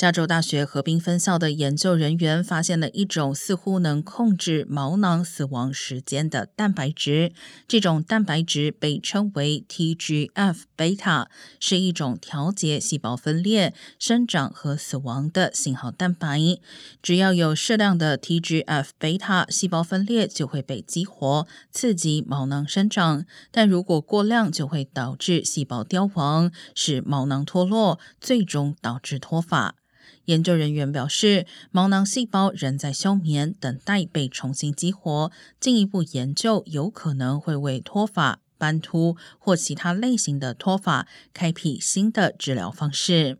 加州大学河滨分校的研究人员发现了一种似乎能控制毛囊死亡时间的蛋白质，这种蛋白质被称为 TGF 贝塔，是一种调节细胞分裂、生长和死亡的信号蛋白。只要有适量的 TGF 贝塔，细胞分裂就会被激活，刺激毛囊生长；但如果过量，就会导致细胞凋亡，使毛囊脱落，最终导致脱发。研究人员表示，毛囊细胞仍在休眠，等待被重新激活。进一步研究有可能会为脱发、斑秃或其他类型的脱发开辟新的治疗方式。